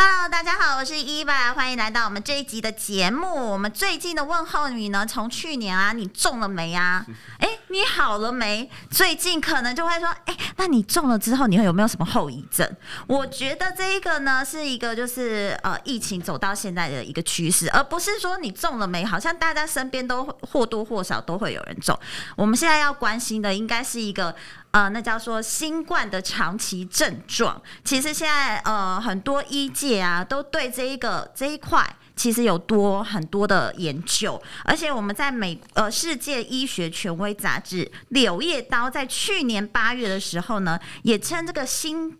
Hello，大家好，我是伊娃，欢迎来到我们这一集的节目。我们最近的问候语呢，从去年啊，你中了没啊？哎，你好了没？最近可能就会说，哎，那你中了之后，你会有没有什么后遗症？我觉得这一个呢，是一个就是呃，疫情走到现在的一个趋势，而不是说你中了没，好像大家身边都或多或少都会有人中。我们现在要关心的，应该是一个。呃，那叫做新冠的长期症状。其实现在呃，很多医界啊，都对这一个这一块其实有多很多的研究。而且我们在美呃世界医学权威杂志《柳叶刀》在去年八月的时候呢，也称这个新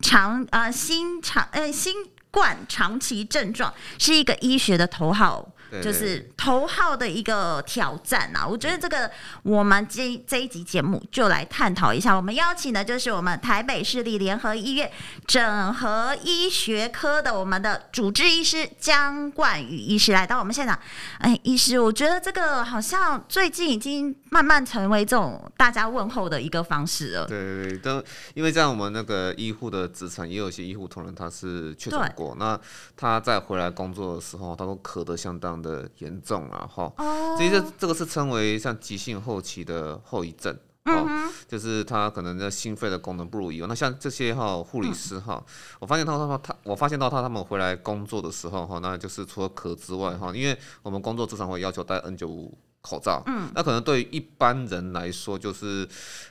长呃新长呃新冠长期症状是一个医学的头号。就是头号的一个挑战啊！我觉得这个我们这这一集节目就来探讨一下。我们邀请的就是我们台北市立联合医院整合医学科的我们的主治医师江冠宇医师来到我们现场。哎，医师，我觉得这个好像最近已经慢慢成为这种大家问候的一个方式了。对对对，都因为在我们那个医护的职场，也有一些医护同仁他是确诊过，那他在回来工作的时候，他都咳得相当的严重啊哈，其实这个是称为像急性后期的后遗症，哦，就是他可能的心肺的功能不如以往。那像这些哈护理师哈，我发现他他他我发现到他他们回来工作的时候哈，那就是除了咳之外哈，因为我们工作经常会要求戴 N 九五口罩，嗯，那可能对于一般人来说就是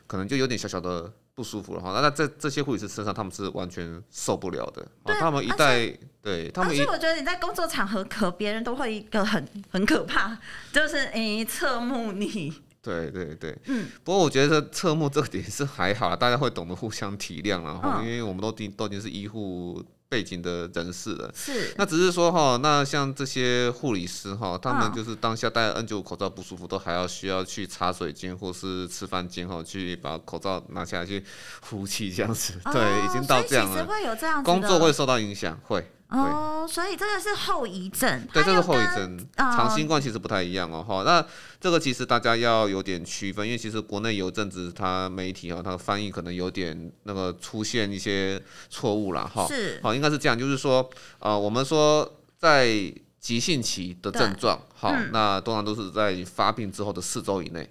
可能就有点小小的。不舒服的话，那那在这些护理师身上，他们是完全受不了的。对，他们一代，对他们一，而且我觉得你在工作场合可别人都会一个很 很可怕，就是诶侧目你。对对对，嗯。不过我觉得侧目这个点是还好，大家会懂得互相体谅，然后因为我们都都已经是医护。背景的人士了，是，那只是说哈，那像这些护理师哈，他们就是当下戴 N 九五口罩不舒服，都还要需要去茶水间或是吃饭间哈，去把口罩拿下来去呼气这样子，对，已经到这样了，会有这样工作会受到影响，会。哦，所以这个是后遗症。对，这是后遗症。长新冠其实不太一样哦，哈。那这个其实大家要有点区分，因为其实国内有阵子它媒体啊，它的翻译可能有点那个出现一些错误了哈。是。好，应该是这样，就是说，呃，我们说在急性期的症状，好，那通常都是在发病之后的四周以内。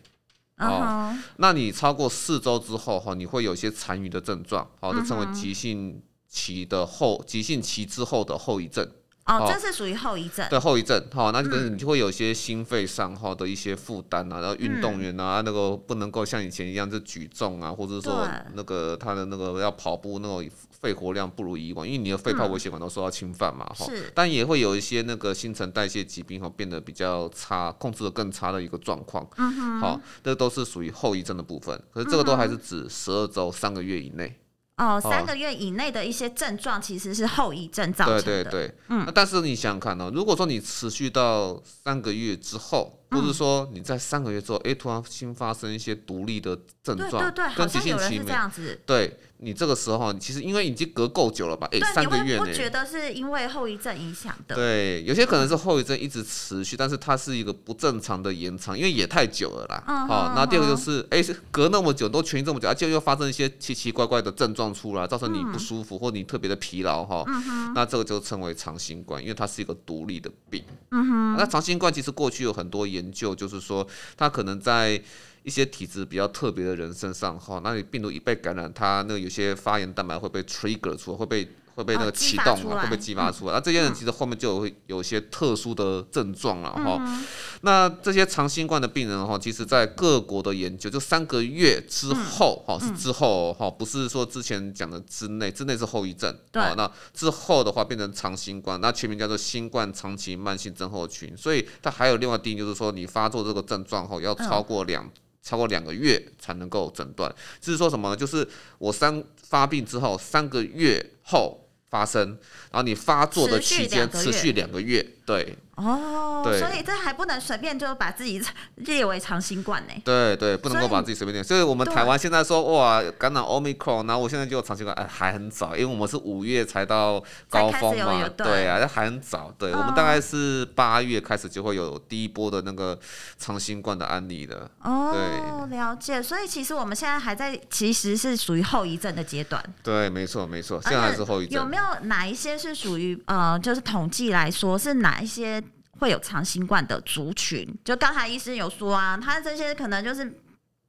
哦。那你超过四周之后哈，你会有一些残余的症状，好，就称为急性。期的后急性期之后的后遗症哦，这是属于后遗症。对后遗症，哈，那可能你就会有一些心肺上哈的一些负担啊，然后运动员啊，那个不能够像以前一样就举重啊，或者说那个他的那个要跑步那种肺活量不如以往，因为你的肺泡微血管都受到侵犯嘛，哈。是。但也会有一些那个新陈代谢疾病哈变得比较差，控制的更差的一个状况。嗯哼。好，这都是属于后遗症的部分，可是这个都还是指十二周三个月以内。哦，三个月以内的一些症状其实是后遗症造成的。对对对，嗯。那但是你想想看哦，如果说你持续到三个月之后，或是说你在三个月之后，哎，突然新发生一些独立的症状，对对对，好像有人是这样子。对。你这个时候，其实因为已经隔够久了吧？哎，三个月呢？我觉得是因为后遗症影响的。对，有些可能是后遗症一直持续，但是它是一个不正常的延长，因为也太久了啦。好，那第二个就是，哎，隔那么久都痊愈这么久，而且又发生一些奇奇怪怪的症状出来，造成你不舒服或你特别的疲劳哈。那这个就称为长新冠，因为它是一个独立的病。嗯哼。那长新冠其实过去有很多研究，就是说他可能在。一些体质比较特别的人身上，哈，那你病毒一被感染，他那有些发炎蛋白会被 trigger 出，会被会被那个启动啊，会被激发出来。那这些人其实后面就有有一些特殊的症状了，哈、嗯。那这些长新冠的病人，哈，其实在各国的研究，就三个月之后，哈、嗯，是之后，哈，不是说之前讲的之内，之内是后遗症，对。那之后的话变成长新冠，那全名叫做新冠长期慢性症候群。所以它还有另外定义，就是说你发作这个症状后要超过两。嗯超过两个月才能够诊断，就是说什么呢？就是我三发病之后三个月后发生，然后你发作的期间持续两个月，对。哦，所以这还不能随便就把自己列为长新冠呢？对对，不能够把自己随便列。所以我们台湾现在说哇，感染 Omicron，然后我现在就有长新冠，哎，还很早，因为我们是五月才到高峰嘛，对啊，还很早。对，我们大概是八月开始就会有第一波的那个长新冠的案例的。哦，了解。所以其实我们现在还在，其实是属于后遗症的阶段。对，没错没错，现在还是后遗症。有没有哪一些是属于呃，就是统计来说是哪一些？会有长新冠的族群，就刚才医生有说啊，他这些可能就是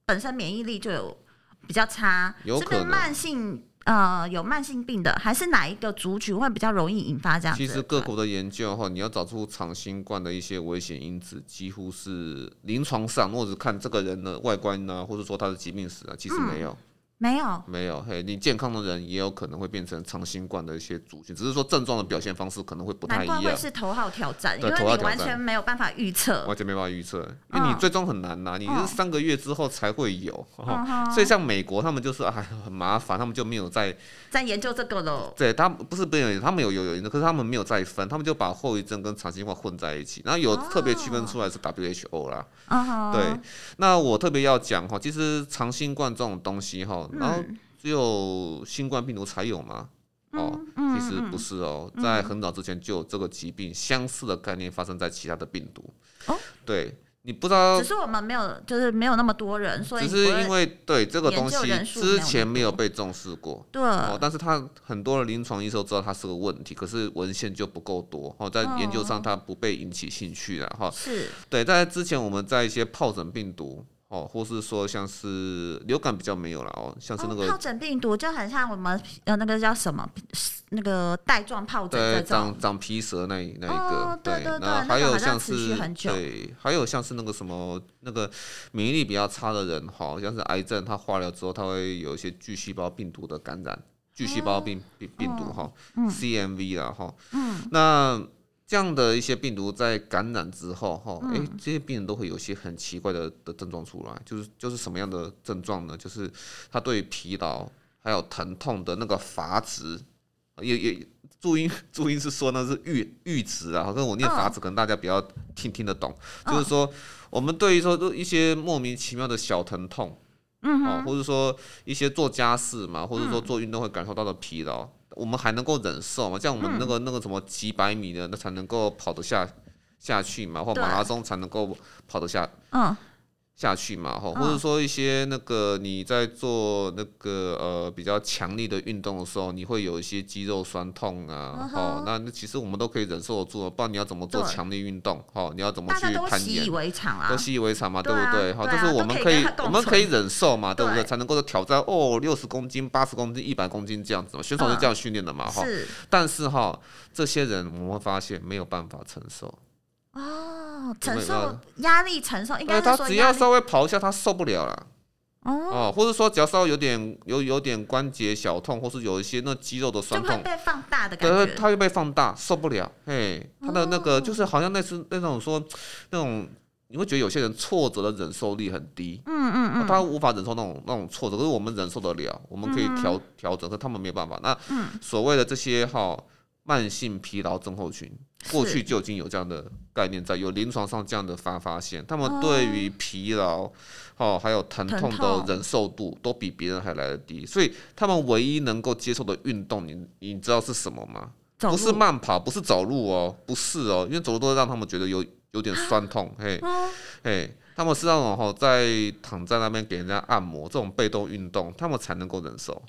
本身免疫力就有比较差，有可能是不是慢性呃有慢性病的，还是哪一个族群会比较容易引发这样？其实各国的研究哈，你要找出长新冠的一些危险因子，几乎是临床上或者看这个人的外观呢、啊，或者说他的疾病史啊，其实没有。嗯没有，没有，嘿，你健康的人也有可能会变成长新冠的一些族群，只是说症状的表现方式可能会不太一样。难怪会是头号挑战，因为你完全没有办法预测，完全没办法预测，因为你最终很难呐、啊，你是三个月之后才会有，哦、所以像美国他们就是哎很麻烦，他们就没有在在研究这个喽。对，他不是不研究，他们有有有研究，可是他们没有再分，他们就把后遗症跟长新冠混在一起，然后有特别区分出来是 WHO 啦。哦、对，那我特别要讲哈，其实长新冠这种东西哈，然后。只有新冠病毒才有吗？哦，其实不是哦，在很早之前就有这个疾病相似的概念发生在其他的病毒。哦，对，你不知道，只是我们没有，就是没有那么多人，所以只是因为对这个东西之前没有被重视过。对，哦，但是他很多的临床医生知道它是个问题，可是文献就不够多哦，在研究上它不被引起兴趣了哈。是，对，在之前我们在一些疱疹病毒。哦，或是说像是流感比较没有了哦，像是那个疱疹病毒就很像我们呃那个叫什么那个带状疱疹，对，长长皮舌那那一个，对，然后还有像是对，还有像是那个什么那个免疫力比较差的人，好像是癌症，他化疗之后他会有一些巨细胞病毒的感染，巨细胞病病病毒哈，CMV 啊哈，嗯，那。这样的一些病毒在感染之后，哈，哎，这些病人都会有一些很奇怪的的症状出来，就是就是什么样的症状呢？就是他对疲劳还有疼痛的那个阀值，也也注音注音是说那是阈阈值啊，跟我念阀值可能大家比较听听得懂，就是说我们对于说一些莫名其妙的小疼痛，嗯，哦或者说一些做家事嘛，或者说做运动会感受到的疲劳。我们还能够忍受嘛？像我们那个那个什么几百米的，那才能够跑得下下去嘛，或马拉松才能够跑得下。嗯。下去嘛，哈，或者说一些那个你在做那个呃比较强力的运动的时候，你会有一些肌肉酸痛啊，哦，那那其实我们都可以忍受得住，不知道你要怎么做强力运动，哦，你要怎么去攀岩，都习以为常啊，都习以为常嘛，对不对？好，就是我们可以我们可以忍受嘛，对不对？才能够挑战哦，六十公斤、八十公斤、一百公斤这样子嘛，选手是这样训练的嘛，哈。是。但是哈，这些人我们会发现没有办法承受。哦，承受压力，承受应该他只要稍微跑一下，他受不了了。哦，或者说只要稍微有点有有点关节小痛，或是有一些那肌肉的酸痛，就会被放大的感觉。对，他又被放大，受不了。嘿，他的那个就是好像那是那种说那种，你会觉得有些人挫折的忍受力很低。嗯嗯嗯，他无法忍受那种那种挫折，可是我们忍受得了，我们可以调调整，可是他们没有办法。那所谓的这些哈。慢性疲劳症候群，过去就已经有这样的概念在，有临床上这样的发发现，他们对于疲劳，哦，还有疼痛的忍受度都比别人还来得低，所以他们唯一能够接受的运动，你你知道是什么吗？不是慢跑，不是走路哦，不是哦，因为走路都会让他们觉得有有点酸痛，嘿，嘿，他们是那种哈，在躺在那边给人家按摩这种被动运动，他们才能够忍受，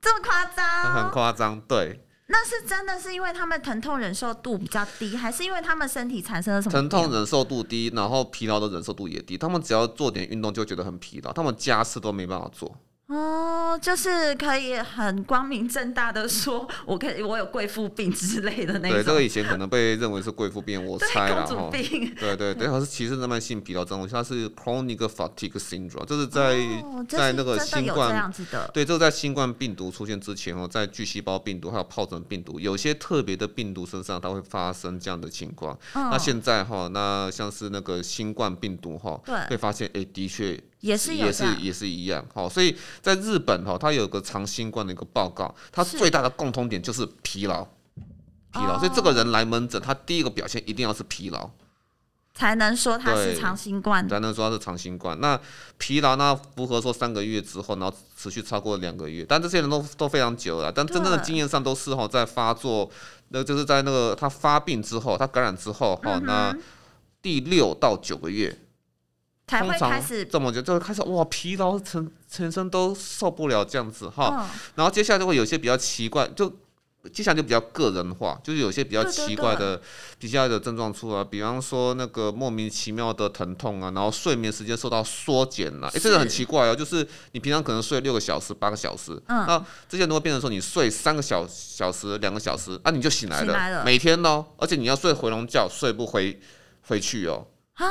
这么夸张？很夸张，对。那是真的是因为他们疼痛忍受度比较低，还是因为他们身体产生了什么？疼痛忍受度低，然后疲劳的忍受度也低。他们只要做点运动就觉得很疲劳，他们家事都没办法做。哦，就是可以很光明正大的说，我可以我有贵妇病之类的那种。对，这个以前可能被认为是贵妇病，我猜了哈。对对对，它是其实那慢性疲劳症候群，它是 chronic fatigue syndrome，就是在、哦、在那个新冠对，这个在新冠病毒出现之前哦，在巨细胞病毒还有疱疹病毒，有些特别的病毒身上它会发生这样的情况。哦、那现在哈，那像是那个新冠病毒哈，对，会发现哎，的确。也是也是也是一样，好，所以在日本哈，它有个长新冠的一个报告，它最大的共通点就是疲劳。疲劳，所以这个人来门诊，他第一个表现一定要是疲劳。才能说他是长新冠，才能说他是长新冠。那疲劳呢？符合说三个月之后，然后持续超过两个月，但这些人都都非常久了。但真正的经验上都是哈，在发作，那就是在那个他发病之后，他感染之后哈，那第六到九个月才会开始这么久，就会开始哇，疲劳全全身都受不了这样子哈。然后接下来就会有些比较奇怪就。接下来就比较个人化，就是有些比较奇怪的、比较的症状出来，比方说那个莫名其妙的疼痛啊，然后睡眠时间受到缩减了，哎，这个很奇怪哦，就是你平常可能睡六个小时、八个小时，嗯，那这些都会变成说你睡三个小小时、两个小时啊，你就醒来了，醒来了，每天哦，而且你要睡回笼觉，睡不回回去哦，啊，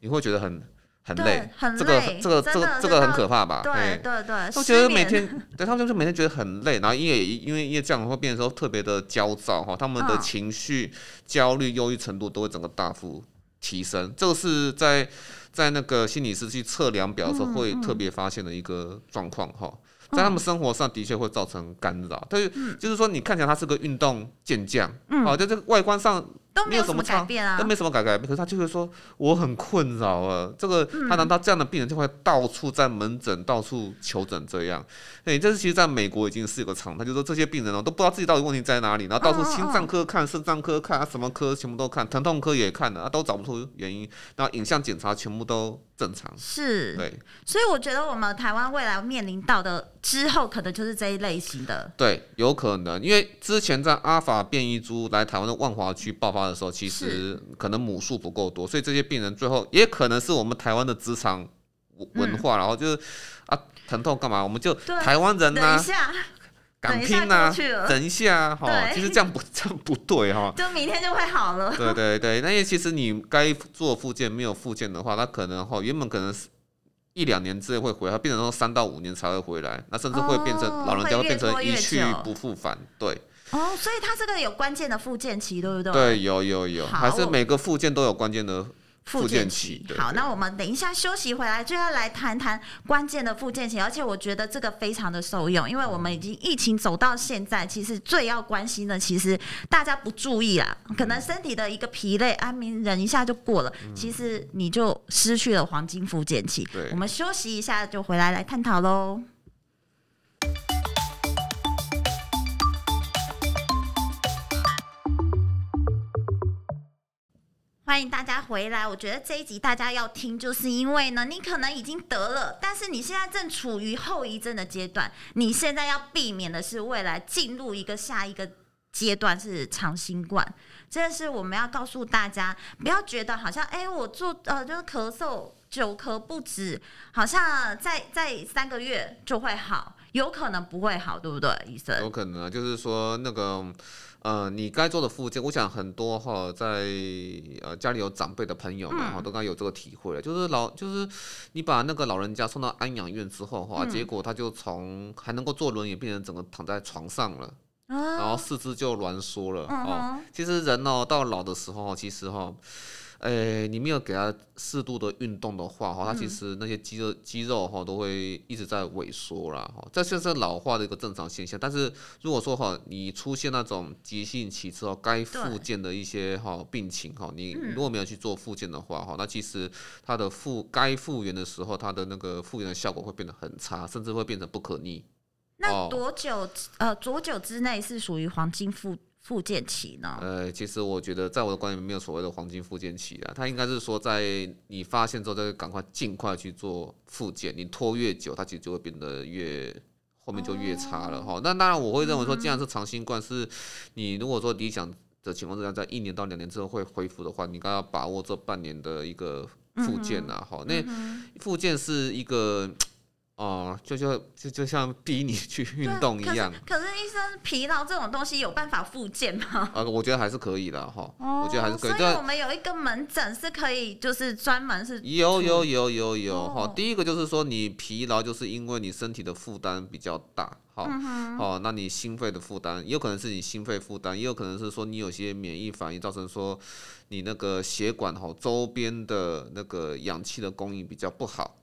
你会觉得很。很累，很累，这个这个这个这个很可怕吧？对对对，我觉得每天，对他们就是每天觉得很累，然后因为因为因为这样会变得说特别的焦躁哈，他们的情绪、焦虑、忧郁程度都会整个大幅提升，这个是在在那个心理师去测量表的时候会特别发现的一个状况哈，在他们生活上的确会造成干扰，但是就是说你看起来他是个运动健将，好，在这个外观上。都没有什么改变啊，都没什么改改变。可是他就会说我很困扰啊，这个他难道这样的病人就会到处在门诊到处求诊这样？哎，这是其实在美国已经是一个常态，就是说这些病人哦都不知道自己到底问题在哪里，然后到处心脏科看、肾脏科看啊，什么科全部都看，疼痛科也看了啊，都找不出原因，然后影像检查全部都正常。是，对，所以我觉得我们台湾未来面临到的之后，可能就是这一类型的。对，有可能，因为之前在阿法变异株来台湾的万华区爆发的时候，其实可能母数不够多，所以这些病人最后也可能是我们台湾的职场文化，嗯、然后就是啊，疼痛干嘛？我们就台湾人呐、啊，敢拼呐、啊，等一下哈，其实这样不 这样不对哈，就明天就会好了。对对对，那因为其实你该做复健没有复健的话，那可能哈原本可能是一两年之内会回来，变成说三到五年才会回来，那甚至会变成、哦、老人家会变成一去不复返，对。哦，所以它这个有关键的附件期，对不对？对，有有有，还是每个附件都有关键的附件期。好，那我们等一下休息回来就要来谈谈关键的附件期，而且我觉得这个非常的受用，因为我们已经疫情走到现在，其实最要关心的，其实大家不注意啦，可能身体的一个疲累，安眠忍一下就过了，其实你就失去了黄金附件期。对，我们休息一下就回来来探讨喽。欢迎大家回来。我觉得这一集大家要听，就是因为呢，你可能已经得了，但是你现在正处于后遗症的阶段。你现在要避免的是未来进入一个下一个阶段是长新冠。这是我们要告诉大家，不要觉得好像哎，我做呃就是咳嗽久咳不止，好像在在三个月就会好，有可能不会好，对不对，医生？有可能啊，就是说那个。呃，你该做的附件，我想很多哈，在呃家里有长辈的朋友们哈，都该有这个体会了。就是老，就是你把那个老人家送到安养院之后哈，结果他就从还能够坐轮椅，变成整个躺在床上了，然后四肢就挛缩了哦。其实人哦，到老的时候，其实哈。诶、欸，你没有给他适度的运动的话，哈，他其实那些肌肉肌肉哈都会一直在萎缩啦，哈，这就是老化的一个正常现象。但是如果说哈，你出现那种急性期之后该复健的一些哈病情哈，你如果没有去做复健的话哈，那其实它的复该复原的时候，它的那个复原的效果会变得很差，甚至会变成不可逆。那多久呃多久之内是属于黄金复？复健期呢？呃，其实我觉得，在我的观念里没有所谓的黄金复健期啊，它应该是说，在你发现之后，再赶快尽快去做复健。你拖越久，它其实就会变得越后面就越差了哈。哦、那当然，我会认为说，既然是长新冠，是你如果说理想的情况之下，在一年到两年之后会恢复的话，你应该要把握这半年的一个复健呐。哈、那复健是一个。哦，就就就就像逼你去运动一样。可是，可是医生，疲劳这种东西有办法复健吗？呃，我觉得还是可以的哈。哦，我觉得还是可以。所以我们有一个门诊是可以，就是专门是。有有有有有哈。第一个就是说，你疲劳就是因为你身体的负担比较大，好，好，那你心肺的负担，也有可能是你心肺负担，也有可能是说你有些免疫反应造成说你那个血管哈周边的那个氧气的供应比较不好。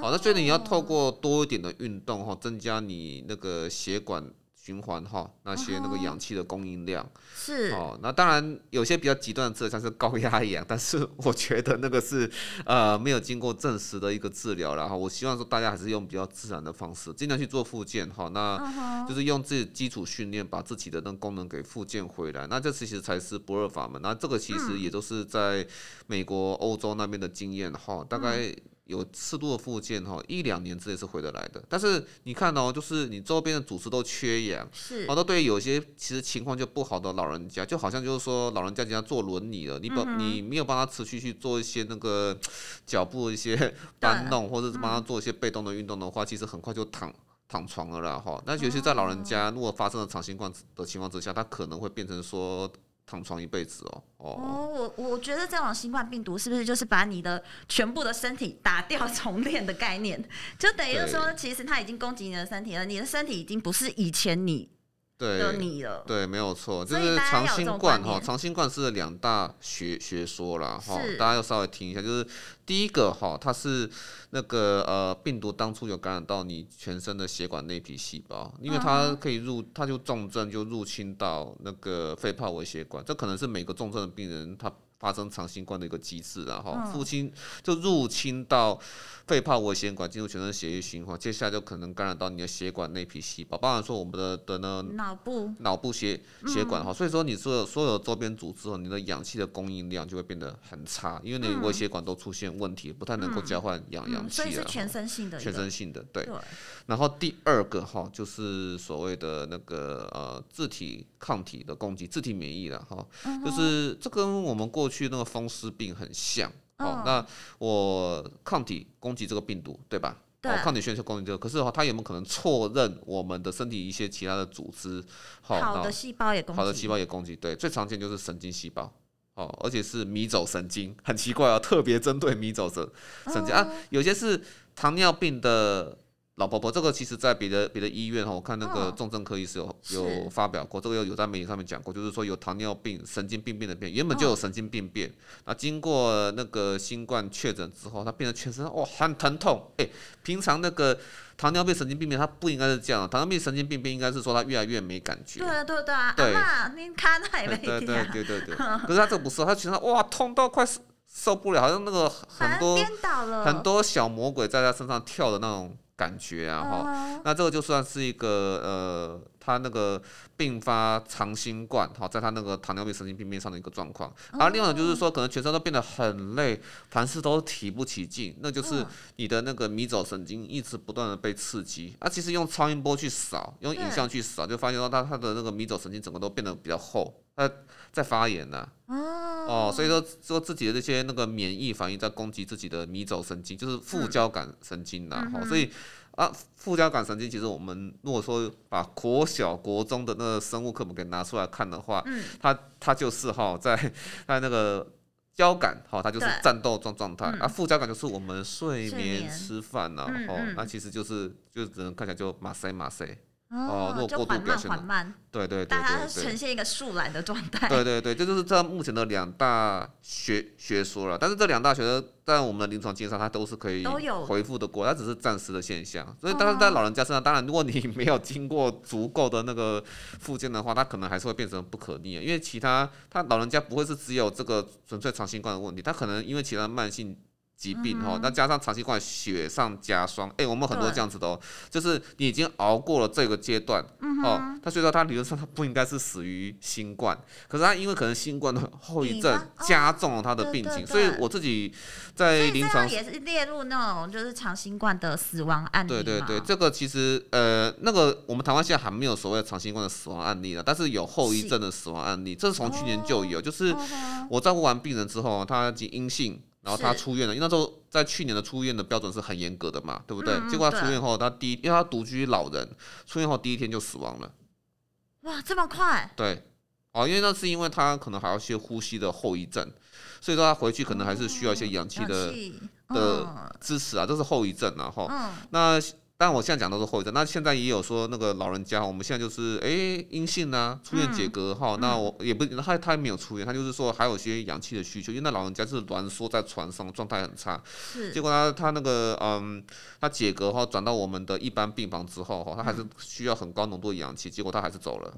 好，那所以你要透过多一点的运动哈，增加你那个血管循环哈，那些那个氧气的供应量、嗯、是哦。那当然有些比较极端的治疗，像是高压氧，但是我觉得那个是呃没有经过证实的一个治疗。然后我希望说大家还是用比较自然的方式，尽量去做复健哈。那就是用自己基础训练，把自己的那个功能给复健回来。那这其实才是不二法门。那这个其实也都是在美国、欧洲那边的经验哈，大概。有适度的复健哈，一两年之内是回得来的。但是你看哦，就是你周边的组织都缺氧，是，好多对于有些其实情况就不好的老人家，就好像就是说老人家人家坐轮椅了，你帮、嗯、你没有帮他持续去做一些那个 脚步的一些 搬动，或者是帮他做一些被动的运动的话，其实很快就躺躺床了啦哈。那尤其在老人家如果发生了长新冠的情况之下，他可能会变成说。躺床一辈子哦哦，我我觉得这种新冠病毒是不是就是把你的全部的身体打掉重练的概念？就等于说，其实它已经攻击你的身体了，你的身体已经不是以前你。对，对，对，没有错，就是长新冠哈，长新冠是两大学学说啦哈，大家要稍微听一下，就是第一个哈，它是那个呃病毒当初有感染到你全身的血管内皮细胞，因为它可以入，它就重症就入侵到那个肺泡微血管，这可能是每个重症的病人他。发生长新冠的一个机制，然后父亲就入侵到肺泡微血管，进入全身血液循环，接下来就可能感染到你的血管内皮细胞，包含说我们的的呢脑部。脑部血血管哈，所以说你所有所有周边组织，你的氧气的供应量就会变得很差，因为你微血管都出现问题，不太能够交换氧氧气了。所以是全身性的，全身性的对。然后第二个哈，就是所谓的那个呃自体抗体的攻击，自体免疫了哈，就是这跟我们过去那个风湿病很像。哦，那我抗体攻击这个病毒，对吧？对。抗体宣泄攻击这个，可是哈，它有没有可能错认我们的身体一些其他的组织？好的细胞也攻击。好的细胞也攻击，对，最常见就是神经细胞。哦，而且是迷走神经，很奇怪啊，特别针对迷走神神经啊，有些是糖尿病的。老婆婆，这个其实在别的别的医院哈，我看那个重症科医师有、哦、有发表过，这个有有在媒体上面讲过，就是说有糖尿病神经病变的病，原本就有神经病变，那、哦、经过那个新冠确诊之后，他变得全身哇很疼痛，哎，平常那个糖尿病神经病变，它不应该是这样，糖尿病神经病变应该是说他越来越没感觉，对对对啊，对，你看那没对。对对对对，可是他这个不是，他全身哇痛到快受不了，好像那个很多很多小魔鬼在他身上跳的那种。感觉啊，哈、uh，huh. 那这个就算是一个呃，他那个并发长新冠，哈，在他那个糖尿病神经病变上的一个状况。而、uh huh. 另外就是说，可能全身都变得很累，凡事都提不起劲，那就是你的那个迷走神经一直不断的被刺激。啊，其实用超音波去扫，用影像去扫，就发现到他他的那个迷走神经整个都变得比较厚，他在发炎呢、啊。Uh. 哦，所以说说自己的这些那个免疫反应在攻击自己的迷走神经，就是副交感神经呐、啊。哈、嗯，所以啊，副交感神经其实我们如果说把国小国中的那个生物课本给拿出来看的话，嗯，它它就是哈在在那个交感哈，它就是战斗状状态，啊，副交感就是我们睡眠吃饭呐，哈，那其实就是就只能看起来就马赛马赛。哦，如果过度表现的，对对对对，大家呈现一个树懒的状态。对对对，这就是这目前的两大学学说了。但是这两大学说，在我们的临床经验上，它都是可以回复的过，它只是暂时的现象。所以，当然在老人家身上，当然如果你 没有经过足够的那个复健的话，它可能还是会变成不可逆。因为其他他老人家不会是只有这个纯粹长新冠的问题，他可能因为其他慢性。疾病哈，那加上长新冠雪上加霜，哎，我们很多这样子的哦，就是你已经熬过了这个阶段，哦，他所以说他理论上他不应该是死于新冠，可是他因为可能新冠的后遗症加重了他的病情，所以我自己在临床也是列入那种就是长新冠的死亡案例。对对对，这个其实呃那个我们台湾现在还没有所谓的长新冠的死亡案例了，但是有后遗症的死亡案例，这是从去年就有，就是我照顾完病人之后，他已经阴性。然后他出院了，因为那时候在去年的出院的标准是很严格的嘛，对不对？嗯、结果他出院后，他第一，因为他独居老人，出院后第一天就死亡了。哇，这么快？对，哦，因为那是因为他可能还有一些呼吸的后遗症，所以说他回去可能还是需要一些氧气的、嗯、的支持啊，这是后遗症啊，哈。嗯、那但我现在讲都是后遗症。那现在也有说那个老人家，我们现在就是哎阴性啊，出院解隔哈、嗯。那我也不他他没有出院，他就是说还有些氧气的需求，因为那老人家是挛缩在床上，状态很差。结果他他那个嗯，他解隔后转到我们的一般病房之后哈，他还是需要很高浓度的氧气，结果他还是走了。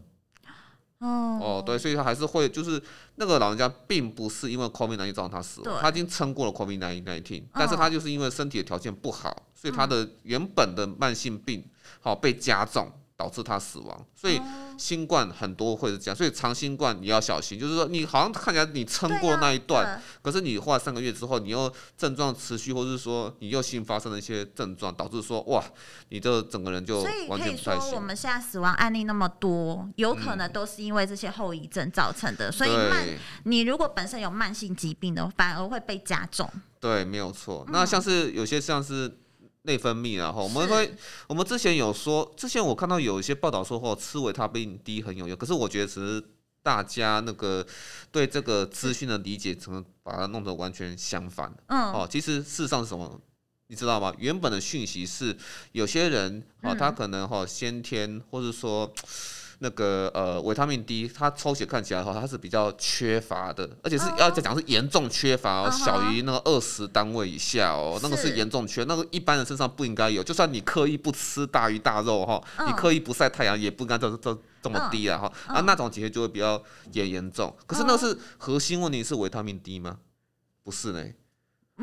哦哦，对，所以他还是会就是那个老人家并不是因为 COVID-19 造成他死亡，他已经撑过了 COVID-19，但是他就是因为身体的条件不好。所以他的原本的慢性病好被加重，导致他死亡。所以新冠很多会是这样，所以长新冠你要小心，就是说你好像看起来你撑过那一段，可是你花了三个月之后，你又症状持续，或者是说你又新发生了一些症状，导致说哇，你这整个人就完全不太行。所以可以说我们现在死亡案例那么多，有可能都是因为这些后遗症造成的。所以慢，你如果本身有慢性疾病的，反而会被加重。对，没有错。那像是有些像是。内分泌啊，哈，我们会，我们之前有说，之前我看到有一些报道说，哦，吃维他命 D 很有用，可是我觉得其实大家那个对这个资讯的理解，可能把它弄得完全相反。嗯，哦，其实事实上是什么，你知道吗？原本的讯息是，有些人啊，他可能哈先天，或者说。那个呃，维他命 D，它抽血看起来的话，它是比较缺乏的，而且是要讲是严重缺乏哦，小于那个二十单位以下哦，那个是严重缺，那个一般人身上不应该有，就算你刻意不吃大鱼大肉哈，你刻意不晒太阳，也不应该这这这么低啊哈，啊那种结节就会比较也严重，可是那是核心问题是维他命 D 吗？不是呢，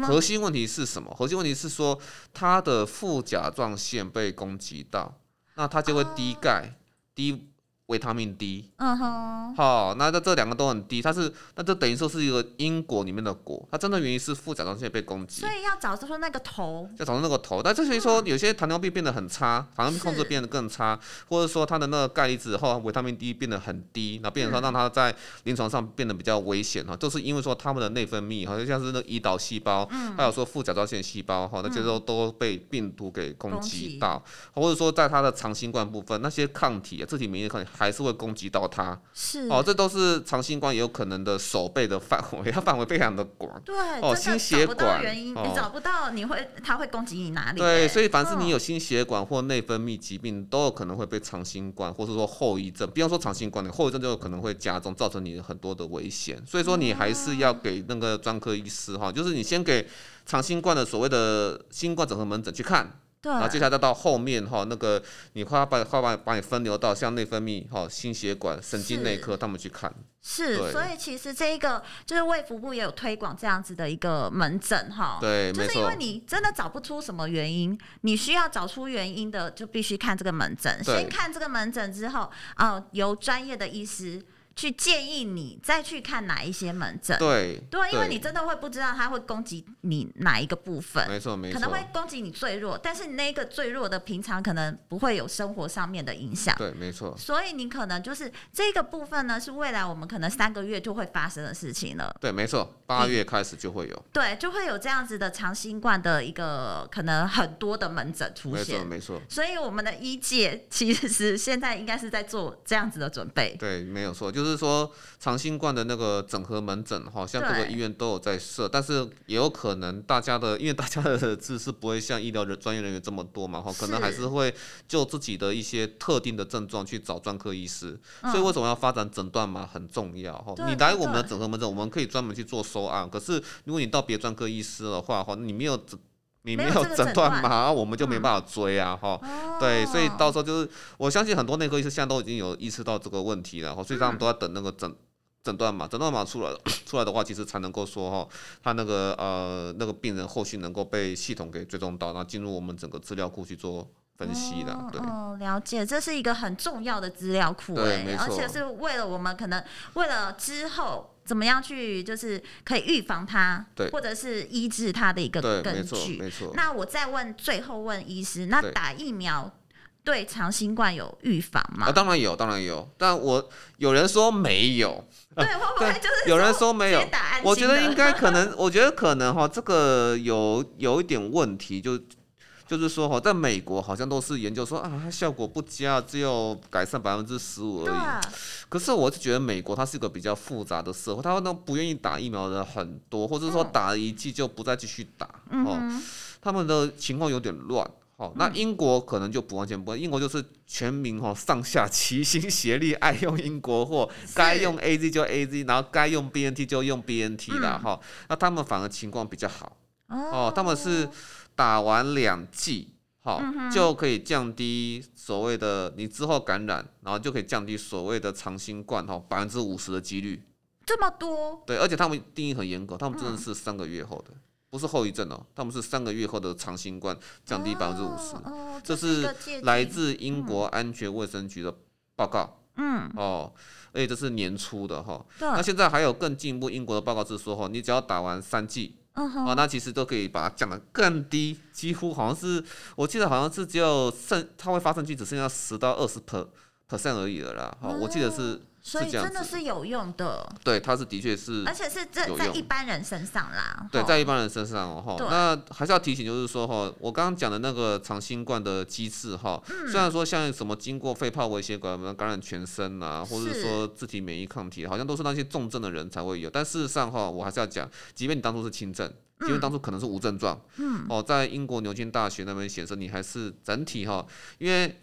核心问题是什么？核心问题是说它的副甲状腺被攻击到，那它就会低钙低。维他命 D，嗯哼，好，那这这两个都很低，它是那这等于说是一个因果里面的果，它真的原因是副甲状腺被攻击，所以要找出那个头，要找出那个头。但这所以说有些糖尿病变得很差，糖尿病控制变得更差，或者说它的那个钙离子后维他命 D 变得很低，那变成说让它在临床上变得比较危险哈，就是因为说他们的内分泌好像像是那胰岛细胞，还有说副甲状腺细胞哈，那些都都被病毒给攻击到，或者说在它的长新冠部分那些抗体啊，自体免疫抗体。还是会攻击到它，是哦，这都是长新冠也有可能的手背的范围，它范围非常的广。对，哦，心血管原因，你找不到，你会它会攻击你哪里？对，所以凡是你有心血管或内分泌疾病，都有可能会被长新冠，或是说后遗症。比方说长新冠的后遗症就有可能会加重，造成你很多的危险。所以说你还是要给那个专科医师哈，就是你先给长新冠的所谓的新冠整合门诊去看。然后接下来再到后面哈，那个你快要把快把把你分流到像内分泌哈、心血管、神经内科他们去看。是，所以其实这一个就是卫福部也有推广这样子的一个门诊哈。对，就是因为你真的找不出什么原因，你需要找出原因的，就必须看这个门诊。先看这个门诊之后，哦，由专业的医师。去建议你再去看哪一些门诊，对对，因为你真的会不知道他会攻击你哪一个部分，没错没错，可能会攻击你最弱，但是你那个最弱的平常可能不会有生活上面的影响，对，没错，所以你可能就是这个部分呢，是未来我们可能三个月就会发生的事情了，对，没错，八月开始就会有，对，就会有这样子的长新冠的一个可能很多的门诊出现，没错没错，所以我们的医界其实是现在应该是在做这样子的准备，对，没有错，就。就是说，长新冠的那个整合门诊，好像各个医院都有在设，但是也有可能大家的，因为大家的知识不会像医疗的专业人员这么多嘛，哈，可能还是会就自己的一些特定的症状去找专科医师。所以为什么要发展诊断嘛很重要？哈，你来我们的整合门诊，我们可以专门去做收案。可是如果你到别专科医师的话，哈，你没有你没有诊断码，我们就没办法追啊，哈、嗯。对，所以到时候就是，我相信很多内科医生现在都已经有意识到这个问题了，所以他们都在等那个诊诊断码，诊断码出来，出来的话，其实才能够说哈，他那个呃那个病人后续能够被系统给追踪到，然后进入我们整个资料库去做分析的。对，哦，了解，这是一个很重要的资料库，对，而且是为了我们可能为了之后。怎么样去就是可以预防它，对，或者是医治它的一个根据。没错，那我再问，最后问医师，那打疫苗对长新冠有预防吗？啊，当然有，当然有。但我有人说没有，对，会不会就是有人说没有？我觉得应该可能，我觉得可能哈，这个有有一点问题就。就是说哈，在美国好像都是研究说啊，它效果不佳，只有改善百分之十五而已。啊、可是我是觉得美国它是一个比较复杂的社会，他们都不愿意打疫苗的人很多，或者说打了一剂就不再继续打。哦、嗯，他们的情况有点乱。好，那英国可能就不完全不，英国就是全民哈上下齐心协力爱用英国货，该用 A Z 就 A Z，然后该用 B N T 就用 B N T 啦哈。那他们反而情况比较好哦，他们是打完两剂，好就可以降低所谓的你之后感染，然后就可以降低所谓的长新冠哈百分之五十的几率。这么多？对，而且他们定义很严格，他们真的是三个月后的。不是后遗症哦，他们是三个月后的长新冠降低百分之五十，这是来自英国安全卫生局的报告。嗯，哦，而且这是年初的哈。那现在还有更进一步，英国的报告是说哈，你只要打完三剂，啊，那其实都可以把它降得更低，几乎好像是我记得好像是只有剩，它会发生率只剩下十到二十 per percent 而已了啦。哦，我记得是。所以真的是有用的，对，它是的确是，而且是这在一般人身上啦，对，在一般人身上哦，那还是要提醒，就是说哈，我刚刚讲的那个长新冠的机制哈，虽然说像什么经过肺泡微血管感染全身啊，或者说自体免疫抗体，好像都是那些重症的人才会有，但事实上哈，我还是要讲，即便你当初是轻症，因为当初可能是无症状，嗯，哦，在英国牛津大学那边显示你还是整体哈，因为。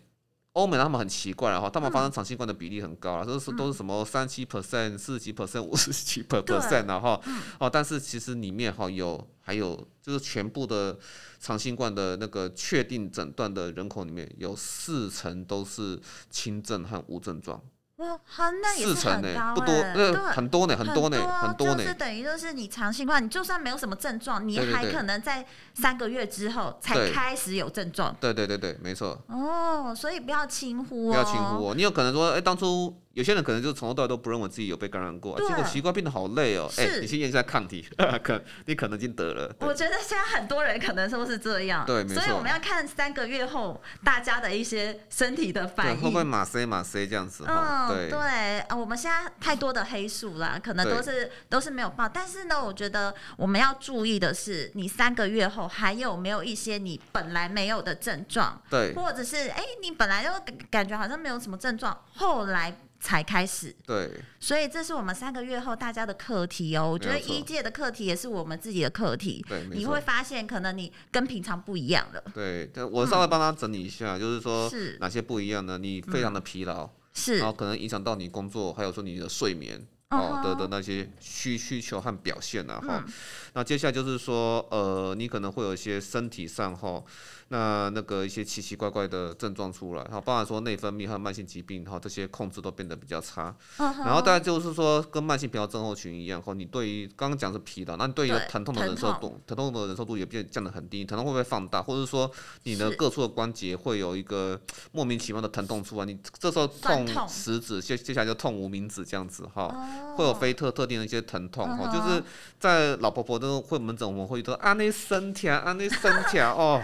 欧美他们很奇怪哈，他们发生长新冠的比例很高啊，都是都是什么三七 percent、四十几 percent、五十几 percent 然后哦，但是其实里面哈有还有就是全部的长新冠的那个确定诊断的人口里面有四成都是轻症和无症状。哇，那也是很高欸，不多，呃，很多呢，很多呢，很多呢，就是等于就是你长新冠，你就算没有什么症状，你还可能在三个月之后才开始有症状。对对对对，没错。哦，所以不要轻忽哦，不要轻忽哦，你有可能说，哎，当初。有些人可能就从头到尾都不认为自己有被感染过，结果奇怪变得好累哦。哎，你去验一下抗体，可你可能已经得了。我觉得现在很多人可能都是这样。对。所以我们要看三个月后大家的一些身体的反应。会不会马塞马塞这样子？嗯，对我们现在太多的黑数啦，可能都是都是没有报。但是呢，我觉得我们要注意的是，你三个月后还有没有一些你本来没有的症状？对，或者是哎，你本来就感觉好像没有什么症状，后来。才开始，对，所以这是我们三个月后大家的课题哦。我觉得一届的课题也是我们自己的课题。对，你会发现可能你跟平常不一样了。对，我稍微帮他整理一下，嗯、就是说是哪些不一样呢？你非常的疲劳，是、嗯，然后可能影响到你工作，还有说你的睡眠。哦的的那些需需求和表现啊哈，嗯、那接下来就是说呃，你可能会有一些身体上哈，那那个一些奇奇怪怪的症状出来，哈，包含说内分泌和慢性疾病哈，这些控制都变得比较差。嗯、然后大家就是说跟慢性疲劳症候群一样哈，你对于刚刚讲是疲劳，那你对于疼痛的忍受度，疼痛的忍受度也变降得很低，疼痛会不会放大，或者说你的各处的关节会有一个莫名其妙的疼痛出来，你这时候痛食指，接接下来就痛无名指这样子哈。会有非特特定的一些疼痛哦，就是在老婆婆的会门诊，我们会说啊，那身体啊，那身体哦，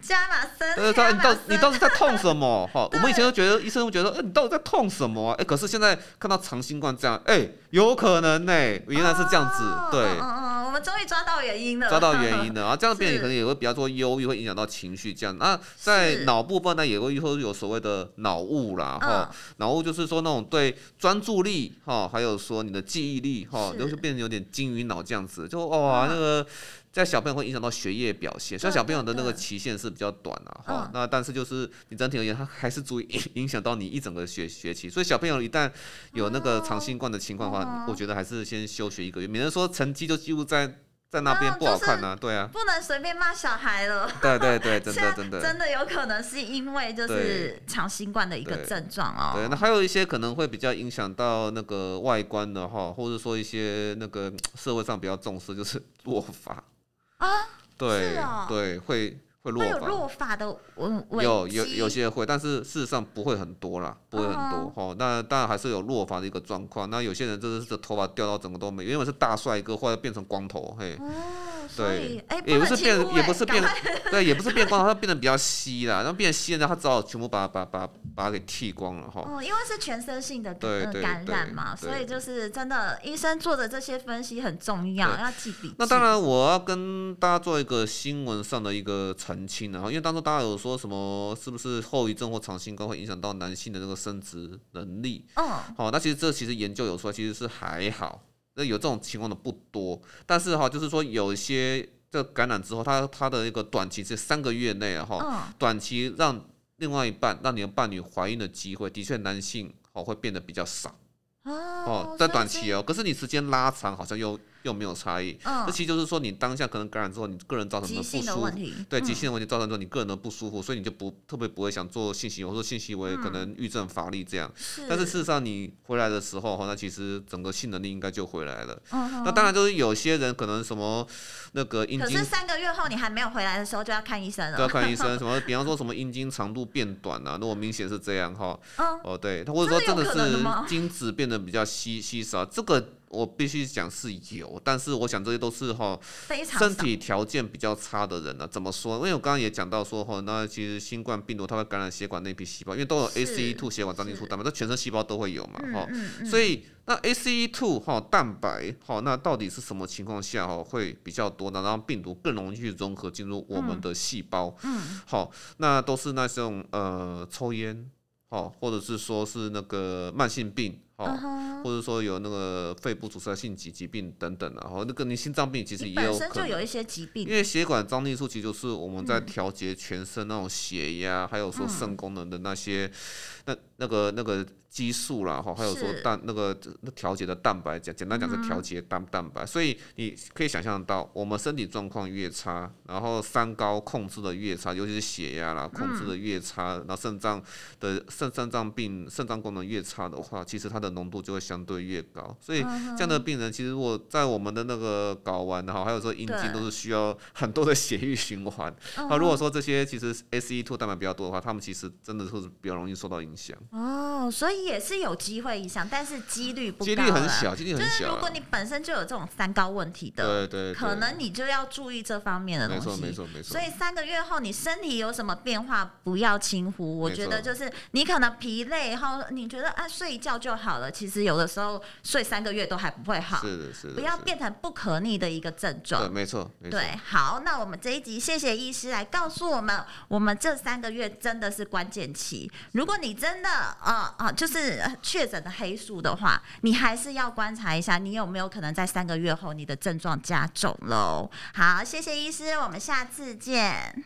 加马森，呃，他你到你到底在痛什么？哈，我们以前都觉得医生会觉得，哎，你到底在痛什么？哎，可是现在看到长新冠这样，哎，有可能呢，原来是这样子，对，嗯嗯，我们终于抓到原因了，抓到原因了然后，这样 病人可能也会比较多忧郁，会影响到情绪这样。那在脑部分呢，也会会有所谓的脑雾啦，哈，脑雾就是说那种对专注力哈，还有说。你的记忆力哈，都是变得有点金鱼脑这样子，就哇那个在小朋友会影响到学业表现。虽然小朋友的那个期限是比较短啊哈，那但是就是你整体而言，它还是足以影响到你一整个学学期。所以小朋友一旦有那个长新冠的情况的话，我觉得还是先休学一个月，免得说成绩就几乎在。在那边不好看呢，对啊，不能随便骂小孩了。对对对，真的 真的，真的有可能是因为就是长新冠的一个症状哦。对，那还有一些可能会比较影响到那个外观的哈，或者说一些那个社会上比较重视，就是落发啊。对对，会。会落发，有落发的嗯有有有些会，但是事实上不会很多啦，不会很多哈。那当然还是有落发的一个状况。那有些人就是这头发掉到整个都没，原本是大帅哥，后来变成光头，嘿。对，也不是变，也不是变，对，也不是变光，它变得比较稀啦。然后变稀了，他只好全部把把把把它给剃光了哈。哦，因为是全身性的感染嘛，所以就是真的，医生做的这些分析很重要，要记笔记。那当然，我要跟大家做一个新闻上的一个澄清，然后因为当初大家有说什么，是不是后遗症或长新冠会影响到男性的那个生殖能力？嗯，好，那其实这其实研究有说，其实是还好。那有这种情况的不多，但是哈，就是说有一些这感染之后，他他的一个短期是三个月内哈，哦、短期让另外一半让你的伴侣怀孕的机会，的确男性哦会变得比较少哦，哦，在短期哦，可是你时间拉长，好像又。又没有差异，嗯、这其实就是说，你当下可能感染之后，你个人造成的不舒服，对急性的问题造成之后，你个人的不舒服，嗯、所以你就不特别不会想做性行为，或者性行为可能郁症乏力这样。嗯、但是事实上，你回来的时候，那其实整个性能力应该就回来了。嗯、那当然就是有些人可能什么那个阴茎，可是三个月后你还没有回来的时候就要看医生了。就要看医生，什么比方说什么阴茎长度变短啊，那我明显是这样哈。嗯、哦，对，或者说真的是精子变得比较稀稀少，这个。我必须讲是有，但是我想这些都是哈，身体条件比较差的人呢、啊。怎么说？因为我刚刚也讲到说哈，那其实新冠病毒它会感染血管内皮细胞，因为都有 ACE2 血管张力素蛋白，这全身细胞都会有嘛哈。所以那 ACE2 哈蛋白哈，那到底是什么情况下哈会比较多呢？然后病毒更容易去融合进入我们的细胞。嗯。好，那都是那种呃抽烟，好，或者是说是那个慢性病。哦，或者说有那个肺部阻塞性疾疾病等等的，然后那个你心脏病其实也有就有一些疾病，因为血管张力素其实就是我们在调节全身那种血压，还有说肾功能的那些，那那个那个。激素啦，哈，还有说蛋那个调节的蛋白，简简单讲是调节蛋蛋白，所以你可以想象到，我们身体状况越差，然后三高控制的越差，尤其是血压啦控制的越差，然后肾脏的肾肾脏病肾脏功能越差的话，其实它的浓度就会相对越高。所以这样的病人，其实如果在我们的那个睾丸哈，还有说阴茎都是需要 很多的血液循环。那如果说这些其实 ACE2 蛋白比较多的话，他们其实真的是比较容易受到影响。哦，所以。也是有机会影响，但是几率不高。几率很小，几率很小。就是如果你本身就有这种三高问题的，对对，可能你就要注意这方面的东西。没错没错没错。所以三个月后你身体有什么变化，不要轻忽。我觉得就是你可能疲累，然后你觉得啊睡一觉就好了，其实有的时候睡三个月都还不会好。是的，是的。不要变成不可逆的一个症状。对，没错。对，好，那我们这一集谢谢医师来告诉我们，我们这三个月真的是关键期。如果你真的啊啊，就是是确诊的黑素的话，你还是要观察一下，你有没有可能在三个月后你的症状加重喽？好，谢谢医师，我们下次见。